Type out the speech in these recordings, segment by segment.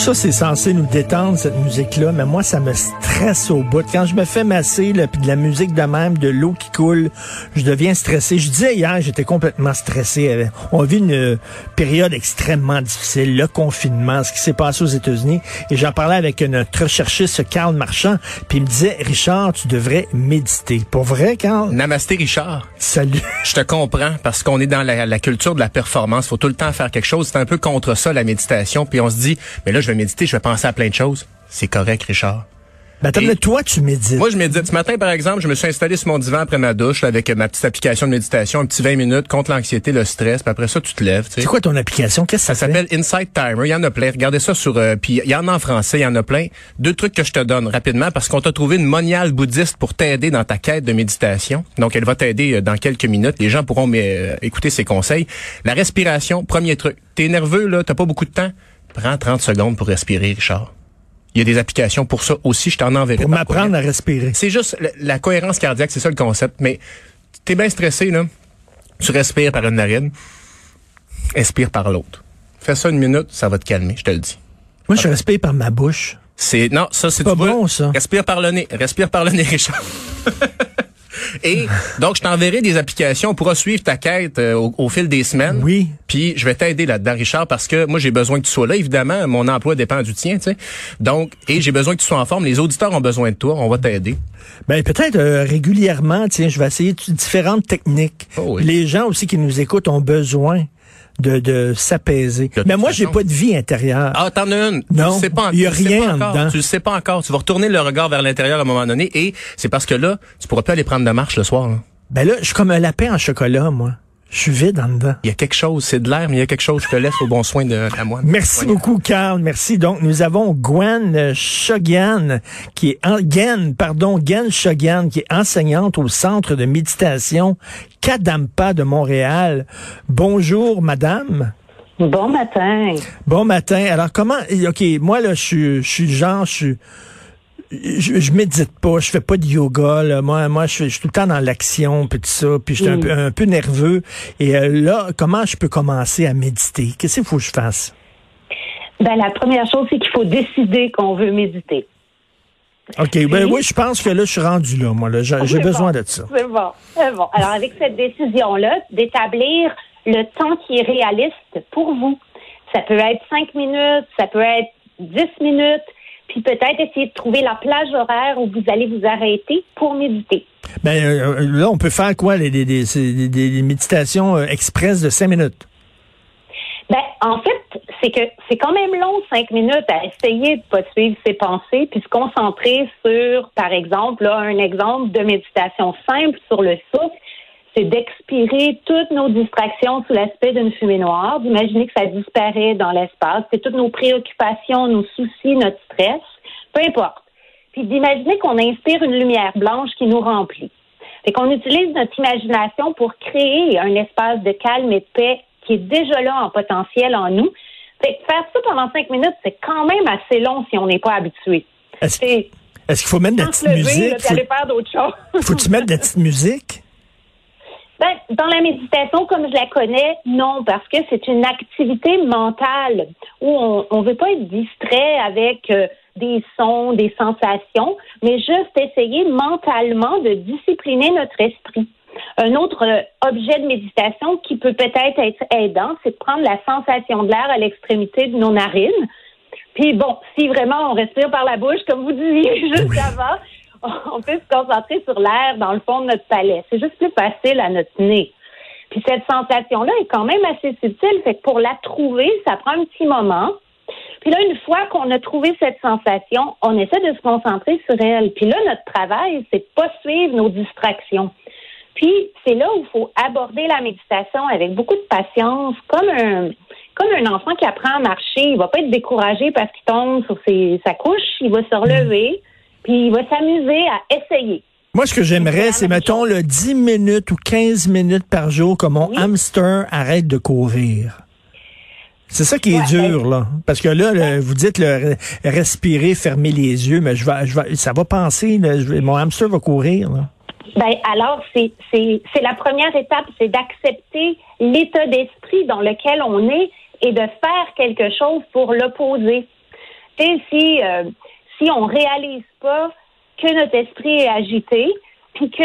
Ça, c'est censé nous détendre, cette musique-là, mais moi, ça me stresse au bout. Quand je me fais masser, là, puis de la musique de même, de l'eau qui coule, je deviens stressé. Je disais hier, j'étais complètement stressé. On vit une euh, période extrêmement difficile, le confinement, ce qui s'est passé aux États-Unis. Et j'en parlais avec notre recherchiste, Carl Marchand, puis il me disait, Richard, tu devrais méditer. Pour vrai, Carl? Namasté Richard. Salut. Je te comprends parce qu'on est dans la, la culture de la performance. Faut tout le temps faire quelque chose. C'est un peu contre ça la méditation. Puis on se dit, mais là je vais méditer, je vais penser à plein de choses. C'est correct, Richard. Ben, Et- toi, tu médites. Moi, je médite. Ce matin, par exemple, je me suis installé sur mon divan après ma douche là, avec ma petite application de méditation, un petit 20 minutes contre l'anxiété, le stress. Puis après ça, tu te lèves. c'est quoi ton application? Qu'est-ce que Ça ça, s'appelle Insight Timer. Il y en a plein. Regardez ça sur... euh, puis il y en a en français, il y en a plein. Deux trucs que je te donne rapidement parce qu'on t'a trouvé une moniale bouddhiste pour t'aider dans ta quête de méditation. Donc, elle va t'aider euh, dans quelques minutes. Les gens pourront euh, écouter ses conseils. La respiration, premier truc. T'es nerveux, là, t'as pas beaucoup de temps? Prends 30 secondes pour respirer, Richard. Il y a des applications pour ça aussi. Je t'en enverrai. Pour m'apprendre à respirer. C'est juste la, la cohérence cardiaque, c'est ça le concept. Mais t'es bien stressé, là. Tu respires par une narine, expire par l'autre. Fais ça une minute, ça va te calmer, je te le dis. Moi, je respire par ma bouche. C'est non, ça c'est Pas bon, ça. Respire par le nez, respire par le nez, Richard. Et donc je t'enverrai des applications pour suivre ta quête euh, au, au fil des semaines. Oui. Puis je vais t'aider là-dedans, Richard, parce que moi j'ai besoin que tu sois là. Évidemment, mon emploi dépend du tien, tu sais. Donc et j'ai besoin que tu sois en forme. Les auditeurs ont besoin de toi. On va t'aider. Ben peut-être euh, régulièrement, tiens, je vais essayer différentes techniques. Oh oui. Les gens aussi qui nous écoutent ont besoin de, de s'apaiser. Mais moi, j'ai pas de vie intérieure. Ah, t'en as une. Non, tu le sais pas, il y a rien pas dedans. Tu le sais pas encore. Tu vas retourner le regard vers l'intérieur à un moment donné et c'est parce que là, tu pourras plus aller prendre de marche le soir. là. Ben là, je suis comme un lapin en chocolat, moi. Je suis vide en dedans. Il y a quelque chose, c'est de l'air, mais il y a quelque chose. Je te laisse au bon soin de la moine. Merci beaucoup, Carl. Merci. Donc, nous avons Gwen Shogan, qui est en, Gwen, pardon, Gwen Shogan, qui est enseignante au centre de méditation Kadampa de Montréal. Bonjour, madame. Bon matin. Bon matin. Alors, comment, OK, moi, là, je suis, je suis genre, je suis, je, je médite pas, je fais pas de yoga, là. Moi, moi, je, suis- je suis tout le temps dans l'action, puis tout ça, puis je suis un, Mm. peu, un peu nerveux. Et euh, là, comment je peux commencer à méditer? Qu'est-ce qu'il faut que je fasse? Ben, la première chose, c'est qu'il faut décider qu'on veut méditer. OK, ben oui, je pense que là, je suis rendu là, moi. là. J'ai besoin bon. de ça. C'est bon. C'est bon. Alors, avec cette décision-là, d'établir le temps qui est réaliste pour vous. Ça peut être cinq minutes, ça peut être dix minutes, puis peut-être essayer de trouver la plage horaire où vous allez vous arrêter pour méditer. Ben euh, là, on peut faire quoi? Les, méditations euh, express de cinq minutes? Ben, en fait, c'est que c'est quand même long, cinq minutes, à essayer de pas suivre ses pensées, puis se concentrer sur, par exemple, là, un exemple de méditation simple sur le souffle, c'est d'expirer toutes nos distractions sous l'aspect d'une fumée noire, d'imaginer que ça disparaît dans l'espace, c'est toutes nos préoccupations, nos soucis, notre stress, peu importe. Puis d'imaginer qu'on inspire une lumière blanche qui nous remplit. Fait qu'on utilise notre imagination pour créer un espace de calme et de paix qui est déjà là en potentiel en nous. Fait que faire ça pendant cinq minutes, c'est quand même assez long si on n'est pas habitué. Est-ce qu'il faut mettre de la petite lever, musique? faire d'autres choses. Faut, tu mettre de la petite musique? Ben, dans la méditation, comme je la connais, non, parce que c'est une activité mentale où on ne veut pas être distrait avec euh, des sons, des sensations, mais juste essayer mentalement de discipliner notre esprit. Un autre euh, objet de méditation qui peut peut-être être aidant, c'est de prendre la sensation de l'air à l'extrémité de nos narines. Puis bon, si vraiment on respire par la bouche, comme vous disiez juste avant, on peut se concentrer sur l'air dans le fond de notre palais. C'est juste plus facile à notre nez. Puis cette sensation-là est quand même assez subtile. Fait que pour la trouver, ça prend un petit moment. Puis là, une fois qu'on a trouvé cette sensation, on essaie de se concentrer sur elle. Puis là, notre travail, c'est pas suivre nos distractions. Puis c'est là où il faut aborder la méditation avec beaucoup de patience, comme un enfant qui apprend à marcher. Il va pas être découragé parce qu'il tombe sur sa couche. Il va se relever, puis il va s'amuser à essayer. Moi, ce que j'aimerais, c'est, mettons, le 10 minutes ou 15 minutes par jour que mon hamster arrête de courir. C'est ça qui est dur, là. Parce que là, vous dites le, respirer, fermer les yeux, mais je vais, je vais, ça va penser, mon hamster va courir. Là. Ben alors c'est c'est c'est la première étape, c'est d'accepter l'état d'esprit dans lequel on est et de faire quelque chose pour l'opposer. Tu sais, si euh, si on réalise pas que notre esprit est agité, puis que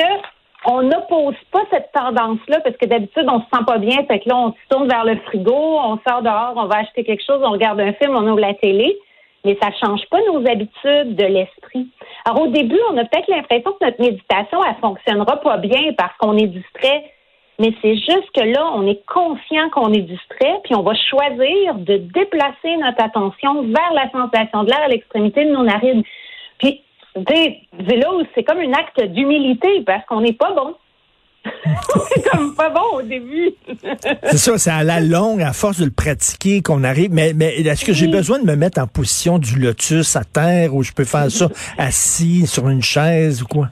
on n'oppose pas cette tendance-là parce que d'habitude, on se sent pas bien. Fait que là, on se tourne vers le frigo, on sort dehors, on va acheter quelque chose, on regarde un film, on ouvre la télé. Mais ça change pas nos habitudes de l'esprit. Alors, au début, on a peut-être l'impression que notre méditation, elle fonctionnera pas bien parce qu'on est distrait. Mais c'est juste que là, on est conscient qu'on est distrait, puis on va choisir de déplacer notre attention vers la sensation de l'air à l'extrémité de nos narines. Puis c'est là où c'est comme un acte d'humilité parce qu'on n'est pas bon. c'est comme pas bon au début. c'est ça, c'est à la longue, à force de le pratiquer, qu'on arrive. Mais, mais est-ce que j'ai besoin de me mettre en position du lotus à terre ou je peux faire ça assis sur une chaise ou quoi?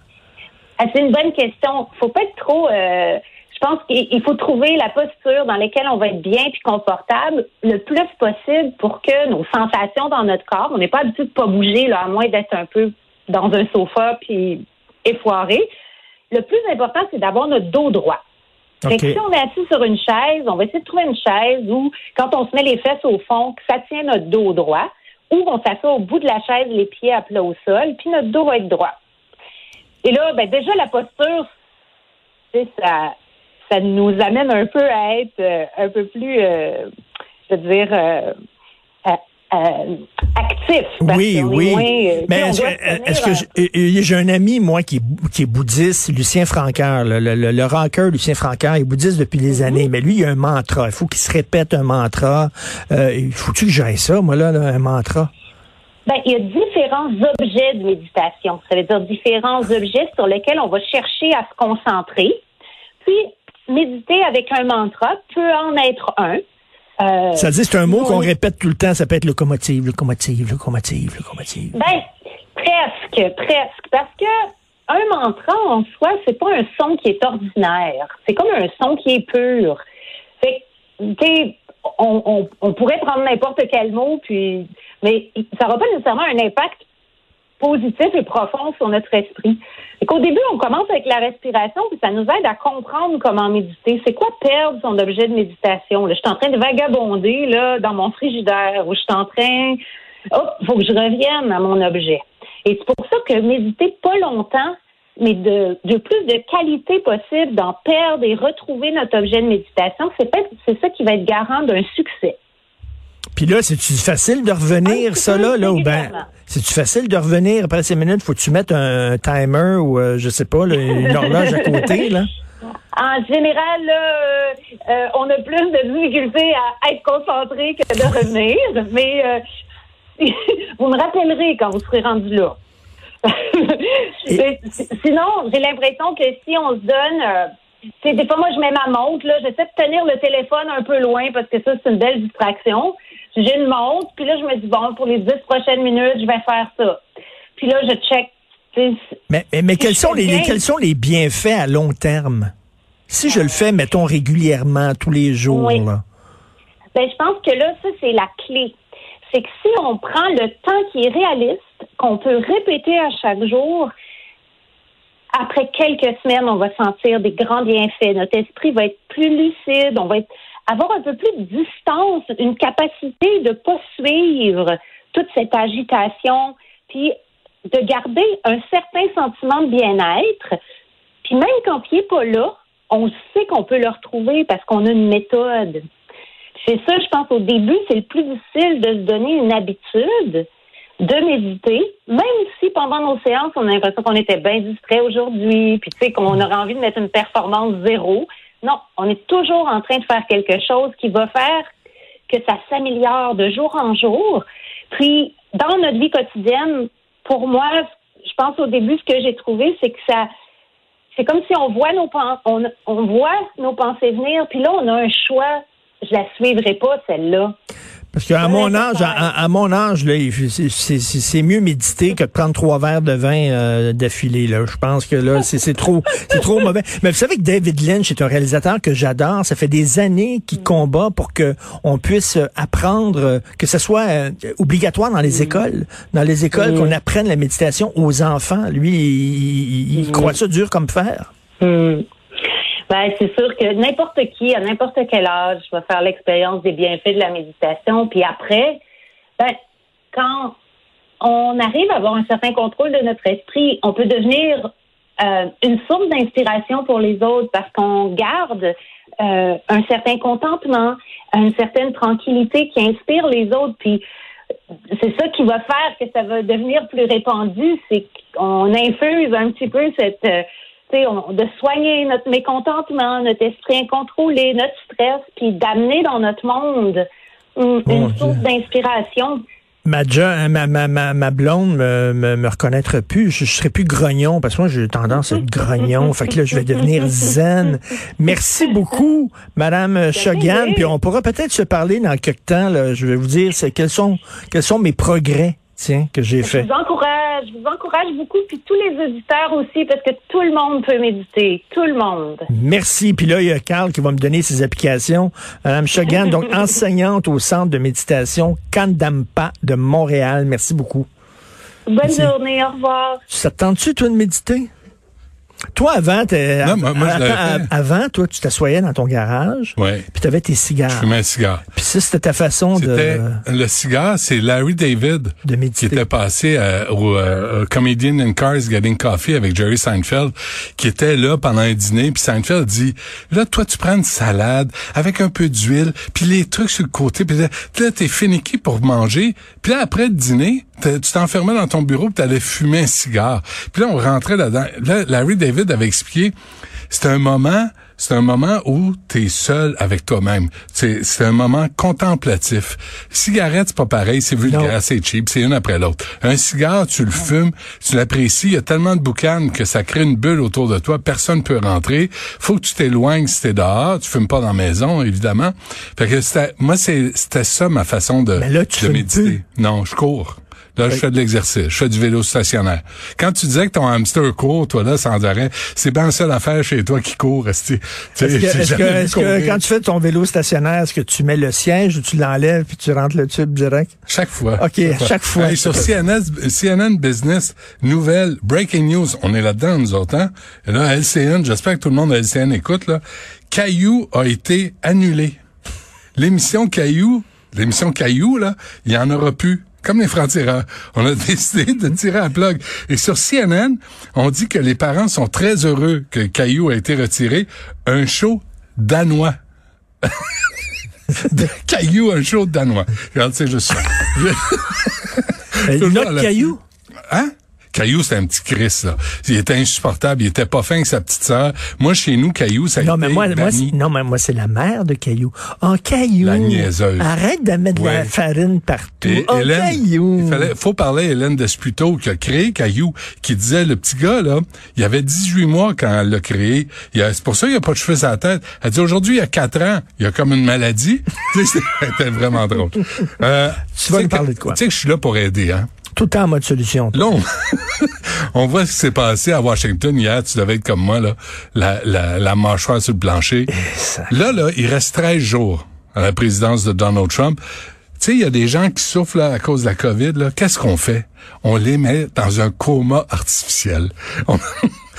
Ah, c'est une bonne question. Faut pas être trop. Euh, pense qu'il faut trouver la posture dans laquelle on va être bien puis confortable le plus possible pour que nos sensations dans notre corps, on n'est pas habitué de pas bouger là, à moins d'être un peu dans un sofa puis effoiré. Le plus important, c'est d'avoir notre dos droit. si on est assis sur une chaise, on va essayer de trouver une chaise où, quand on se met les fesses au fond, que ça tient notre dos droit, ou on s'assoit au bout de la chaise, les pieds à plat au sol, puis notre dos va être droit. Et là, ben déjà, la posture, ça, ça nous amène un peu à être euh, un peu plus, euh, je veux dire, euh, euh, actif. oui, oui. Mais est-ce que j'ai un ami, moi, qui est, qui est bouddhiste, Lucien Francaire, le, le, le rocker Lucien Francaire, il est bouddhiste depuis des mhm. années, mais lui, il a un mantra. Il faut qu'il se répète un mantra. faut-tu que j'aille ça, moi, là, un mantra? Ben, il y a différents objets de méditation. Ça veut dire différents objets sur lesquels on va chercher à se concentrer. Puis, méditer avec un mantra peut en être un. Euh, ça dit c'est un mot qu'on répète tout le temps, ça peut être locomotive, locomotive, locomotive, locomotive. Ben, presque, presque. Parce que un mantra en soi, c'est pas un son qui est ordinaire. C'est comme un son qui est pur. Fait on, on, pourrait prendre n'importe quel mot, puis mais ça n'aura pas nécessairement un impact positif et profond sur notre esprit. Et qu'au début, on commence avec la respiration, puis ça nous aide à comprendre comment méditer. C'est quoi perdre son objet de méditation? je suis en train de vagabonder là, dans mon frigidaire, ou je suis en train... Oh, faut que je revienne à mon objet. Et c'est pour ça que méditer pas longtemps, mais de, de plus de qualité possible, d'en perdre et retrouver notre objet de méditation, c'est ça qui va être garant d'un succès. Puis là, c'est-tu facile de revenir, ah, ça, là, là, ou ben, c'est-tu facile de revenir après ces minutes? Faut-tu mettre un timer ou, euh, je sais pas, une horloge à côté, là? En général, là, euh, on a plus de difficultés à être concentré que de revenir, mais euh, vous me rappellerez quand vous serez rendu là. Sinon, j'ai l'impression que si on se donne, des fois, moi, je mets ma montre, là, j'essaie de tenir le téléphone un peu loin parce que ça, c'est une belle distraction j'ai une montre, puis là, je me dis, bon, pour les dix prochaines minutes, je vais faire ça. Puis là, je check. Mais, mais, quels, sont les, quels sont les bienfaits à long terme? Si je le fais, mettons, régulièrement, tous les jours, là. Ben, je pense que là, ça, c'est la clé. C'est que si on prend le temps qui est réaliste, qu'on peut répéter à chaque jour, après quelques semaines, on va sentir des grands bienfaits. Notre esprit va être plus lucide, on va être avoir un peu plus de distance, une capacité de poursuivre toute cette agitation, puis de garder un certain sentiment de bien-être. Puis même quand il n'est pas là, on sait qu'on peut le retrouver parce qu'on a une méthode. C'est ça, je pense, au début, c'est le plus difficile de se donner une habitude de méditer, même si pendant nos séances, on a l'impression qu'on était bien distrait aujourd'hui, puis tu sais, qu'on aurait envie de mettre une performance zéro. Non, on est toujours en train de faire quelque chose qui va faire que ça s'améliore de jour en jour. Puis, dans notre vie quotidienne, pour moi, je pense au début, ce que j'ai trouvé, c'est que ça, c'est comme si on voit nos on, on voit nos pensées venir, puis là, on a un choix. Je la suivrai pas, celle-là. Parce qu'à mon âge, à, mon âge, là, c'est mieux méditer que de prendre trois verres de vin euh, d'affilée. Là, je pense que là, c'est trop, c'est trop mauvais. Mais vous savez que David Lynch est un réalisateur que j'adore. Ça fait des années qu'il mm. combat pour que on puisse apprendre, euh, que ce soit euh, obligatoire dans les mm. écoles, dans les écoles, mm. qu'on apprenne la méditation aux enfants. Lui, il, il croit ça dur comme fer. Ben, c'est sûr que n'importe qui, à n'importe quel âge, va faire l'expérience des bienfaits de la méditation. Puis après, ben, quand on arrive à avoir un certain contrôle de notre esprit, on peut devenir euh, une source d'inspiration pour les autres parce qu'on garde euh, un certain contentement, une certaine tranquillité qui inspire les autres. Puis c'est ça qui va faire que ça va devenir plus répandu, c'est qu'on infuse un petit peu cette de soigner notre mécontentement, notre esprit incontrôlé, notre stress, puis d'amener dans notre monde une, source d'inspiration. Ma, ma, ma, ma, blonde me, me, me reconnaîtra plus. Je, serai plus grognon parce que moi, j'ai tendance à être grognon. fait que là, je vais devenir zen. Merci beaucoup, Madame Chogan. Puis on pourra peut-être se parler dans quelques temps. Là. Je vais vous dire quels sont, quels sont mes progrès tiens, que j'ai fait. Je vous encourage, je vous encourage beaucoup, puis tous les auditeurs aussi, parce que tout le monde peut méditer, tout le monde. Merci. Puis là, il y a Carl qui va me donner ses applications. Madame Chagan, donc enseignante au centre de méditation Kandampa de Montréal. Merci beaucoup. Bonne journée, au revoir. Ça te tente-tu, toi, de méditer? Toi, avant, avant, toi, tu t'assoyais dans ton garage. Ouais. Puis tu avais tes cigares. Je fumais un cigare. Puis ça, c'était ta façon de. Le cigare, c'est Larry David. De Qui était passé euh, au euh, Comedian in Cars Getting Coffee avec Jerry Seinfeld, qui était là pendant un dîner. Puis Seinfeld dit, là, toi, tu prends une salade avec un peu d'huile, puis les trucs sur le côté. Puis là, t'es finiqué pour manger. Puis là, après le dîner, tu t'enfermais dans ton bureau tu allais fumer un cigare. Puis là, on rentrait là-dedans. Là, Larry David avait expliqué, c'est un moment, c'est un moment où tu es seul avec toi-même. C'est, c'est un moment contemplatif. Cigarette, c'est pas pareil, c'est vulgaire, c'est cheap, c'est une après l'autre. Un cigare, tu le fumes, tu l'apprécies, il y a tellement de boucanes que ça crée une bulle autour de toi, personne peut rentrer. Faut que tu t'éloignes si t'es dehors, tu fumes pas dans la maison, évidemment. Fait que c'était, moi, c'était ça ma façon de, de méditer. Non, je cours. Là, je fais de l'exercice. Je fais du vélo stationnaire. Quand tu disais que ton hamster court, toi, là, sans arrêt, c'est bien la seule affaire chez toi qui court. Est-ce que, quand tu fais ton vélo stationnaire, est-ce que tu mets le siège ou tu l'enlèves puis tu rentres le tube direct? Chaque fois. OK, chaque fois. sur CNN, CNN Business, nouvelle, breaking news, on est là-dedans, nous autres, hein? Et là, LCN, j'espère que tout le monde à LCN écoute, là. Caillou a été annulé. L'émission Caillou, l'émission Caillou, là, il y en aura plus comme les francs-tireurs. On a décidé de tirer un plug. Et sur CNN, on dit que les parents sont très heureux que Caillou a été retiré. Un show danois. Caillou, un show danois. Regarde, c'est juste ça. Notre Caillou? Hein? Caillou, c'est un petit Chris, là. Il était insupportable. Il était pas fin avec sa petite sœur. Moi, chez nous, Caillou, ça a non, été mais moi, moi Non, mais moi, c'est la mère de Caillou. Oh, Caillou. La niaiseuse. Arrête de mettre de la farine partout. oh, Caillou. Il fallait, faut parler à Hélène Desputo, qui a créé Caillou, qui disait, le petit gars, là, il avait 18 mois quand elle l'a créé. C'est pour ça qu'il a pas de cheveux à la tête. Elle dit, aujourd'hui, il y a 4 ans, il a comme une maladie. C'était vraiment drôle. Euh, tu vas nous parler de quoi? Tu sais que je suis là pour aider, hein? Tout en mode solution. Là, on, voit ce qui s'est passé à Washington hier. Tu devais être comme moi, là, la, la, la mâchoire sur le plancher. Là, là, il reste 13 jours à la présidence de Donald Trump. Tu sais, il y a des gens qui souffrent là, à cause de la COVID. Qu'est-ce qu'on fait? On les met dans un coma artificiel. On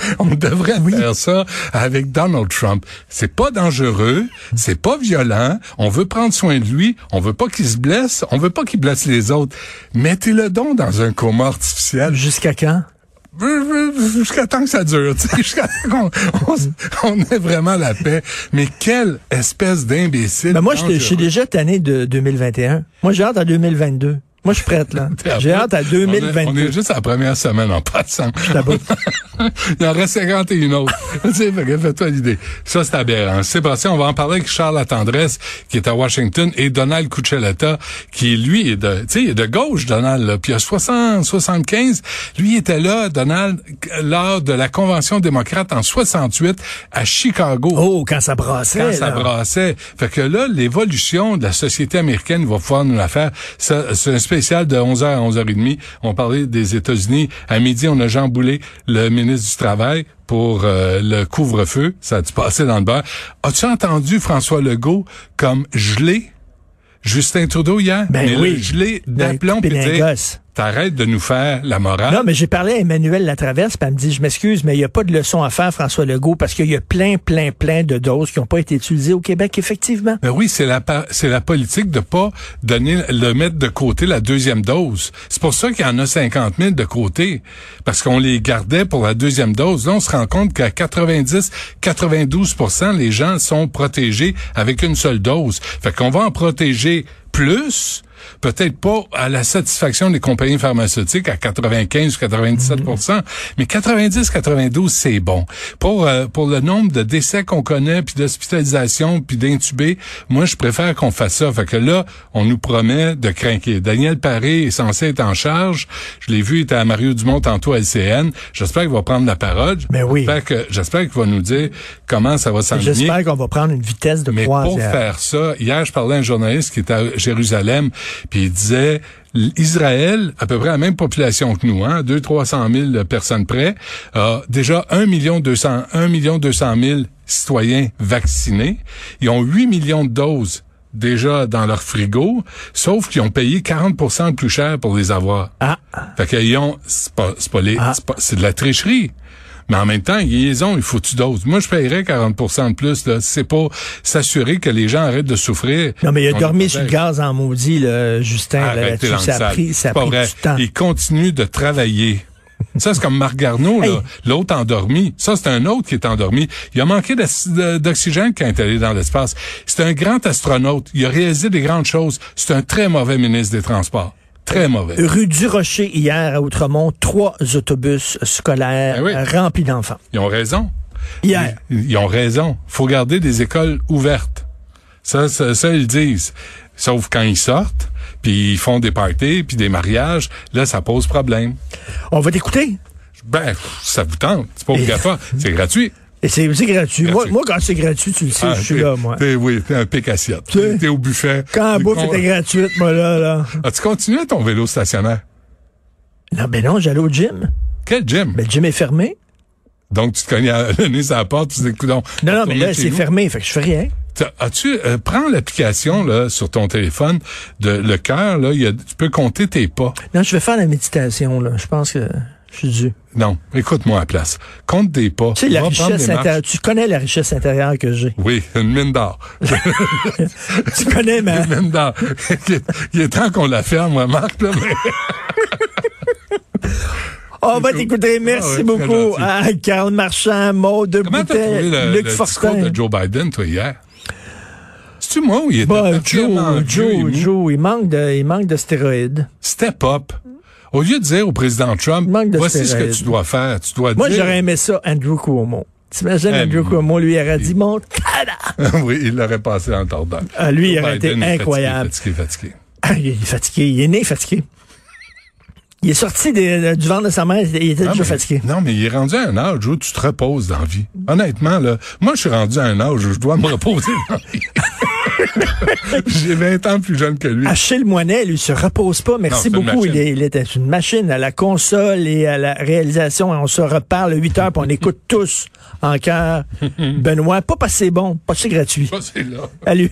devrait faire ça avec Donald Trump. C'est pas dangereux, c'est pas violent. On veut prendre soin de lui. On veut pas qu'il se blesse. On veut pas qu'il blesse les autres. Mettez-le donc dans un coma artificiel. Jusqu'à quand? Jusqu'à temps que ça dure, jusqu'à temps qu'on on, ait vraiment la paix. Mais quelle espèce d'imbécile. Ben moi, je suis déjà tanné de 2021. Moi, j'ai hâte à 2022. Moi, je suis prête, là. J'ai hâte à On est, 2022. on est juste à la première semaine en passant. Il en reste 51 autres. fais-toi l'idée. Ça, c'est aberrant. Sébastien, on va en parler avec Charles Latendresse, qui est à Washington, et Donald Cuccioletta, qui, lui, est de, tu sais, de gauche, Donald, là. Puis a 60, 75. Lui, était là, Donald, lors de la Convention démocrate en 68 à Chicago. Oh, quand ça brassait. Quand ça brassait. Fait que là, l'évolution de la société américaine va pouvoir nous la faire. Ça, C'est spécial de 11h à 11h30. On parlait des États-Unis. À midi, on a Jean Boulet, le ministre du Travail, pour euh, le couvre-feu. Ça a dû passer dans le beurre. As-tu entendu François Legault comme gelé? Justin Trudeau hier? Ben Mais oui. gelé Ben, d'aplomb puis t'arrêtes de nous faire la morale? Non, mais j'ai parlé à Emmanuel Latraverse, puis elle me dit, je m'excuse, mais il n'y a pas de leçon à faire, François Legault, parce qu'il y a plein, plein, plein de doses qui n'ont pas été utilisées au Québec, effectivement. Ben oui, c'est la c'est la politique de pas donner le mettre de côté la deuxième dose. C'est pour ça qu'il y en a 50 000 de côté parce qu'on les gardait pour la deuxième dose. Là, on se rend compte qu'à 90 92% les gens sont protégés avec une seule dose. Fait qu'on va en protéger plus peut-être pas à la satisfaction des compagnies pharmaceutiques à 95 ou 97 mais 90 92 c'est bon. Pour euh, pour le nombre de décès qu'on connaît puis d'hospitalisation puis d'intubés, moi je préfère qu'on fasse ça. Fait que là, on nous promet de craquer. Daniel Paré est censé être en charge. Je l'ai vu, il était à Mario Dumont tantôt à LCN. J'espère qu'il va prendre la parole. Mais oui. J'espère qu'il va nous dire comment ça va s'enligner. J'espère qu'on va prendre une vitesse de Mais pour croisière. faire ça, hier, je parlais à un journaliste qui était à Jérusalem, puis il disait, Israël, à peu près la même population que nous, hein, 2 300 000 personnes près, a déjà 1 million 200, 1 million 200 000 citoyens vaccinés. Ils ont 8 millions de doses déjà dans leur frigo, sauf qu'ils ont payé 40 de plus cher pour les avoir. Ah, Fait qu'ils ont, c'est pas, c'est pas les, Ah. c'est pas- c'est de la tricherie. Mais en même temps, ils ont, il faut tu doses. Moi, je paierais 40 de plus, là. C'est pas s'assurer que les gens arrêtent de souffrir. non, mais il a On dormi sur le gaz en maudit, là, Justin, là, Arrêtez le Ça a pris, ça a pris vrai. du temps. Il continue de travailler. Ça, c'est comme Marc Garneau, là. Hey. L'autre endormi. Ça, c'est un autre qui est endormi. Il a manqué d'oxygène quand il est allé dans l'espace. C'est un grand astronaute. Il a réalisé des grandes choses. C'est un très mauvais ministre des Transports. Très mauvais. Rue du Rocher, hier, à Outremont, trois autobus scolaires Ben oui. remplis d'enfants. Ils ont raison. Hier. Ils, ils ont raison. faut garder des écoles ouvertes. Ça, ça, ça, ils disent. Sauf quand ils sortent, puis ils font des parties, puis des mariages, là, ça pose problème. On va t'écouter. Ben, ça vous tente. C'est pas obligatoire. C'est gratuit. Et c'est aussi gratuit. Moi, Gratuit. moi, quand c'est gratuit, tu le sais, Ah, je suis là, moi. t'es- oui, t'es un pic assiette. T'es au buffet. Quand la bouffe Con- était gratuite, moi, là, là. As-tu continué ton vélo stationnaire? Non, ben non, j'allais au gym. Quel gym? Ben, le gym est fermé. Donc, tu te cognes à- le nez sur la porte, tu te dis, coudonc, Non, non, mais là, c'est fermé, fait que je fais rien. As-tu euh, prends l'application là sur ton téléphone de le cœur là, il y a, tu peux compter tes pas. Non, je vais faire la méditation, là. Je pense que je suis dû. Non, écoute-moi à la place. Compte tes pas. Tu sais, la richesse des intérieure. Tu connais la richesse intérieure que j'ai. Oui, une mine d'or. tu connais ma. Une mine d'or. il, est, il est temps qu'on la ferme, là. Mais... On va t'écouter. Merci Ah ouais, beaucoup à Carl Marchand, Maud de Comment Boutet, le, Luc le Fortin. de Joe Biden toi hier? C'est-tu moi où il était Bah, Joe, Joe? Joe, il manque de, il manque de stéroïdes. Step up. Au lieu de dire au président Trump, voici ce que tu dois faire, tu dois Moi, dire. j'aurais aimé ça, Andrew Cuomo. T'imagines, Andrew. Cuomo, lui, aurait dit, mon oui, il l'aurait passé le tordeur. Ah, lui, il aurait été incroyable. Fatigué, fatigué, fatigué. Ah, il est fatigué. Il est né fatigué. Il est sorti des- du ventre de sa mère, il était Ah, déjà mais- fatigué. Non, mais il est rendu à un âge où tu te reposes dans la vie. Honnêtement, là, moi, je suis rendu à un âge où je dois me reposer dans la vie. J'ai 20 ans plus jeune que lui. Achille Moinet, lui, se repose pas. Merci Non, c'est beaucoup. Il, est- il était une machine à la console et à la réalisation. On se reparle à 8 heures, puis on écoute tous en cœur. Benoît, pas passé bon, pas assez gratuit. Ça, c'est là. Salut.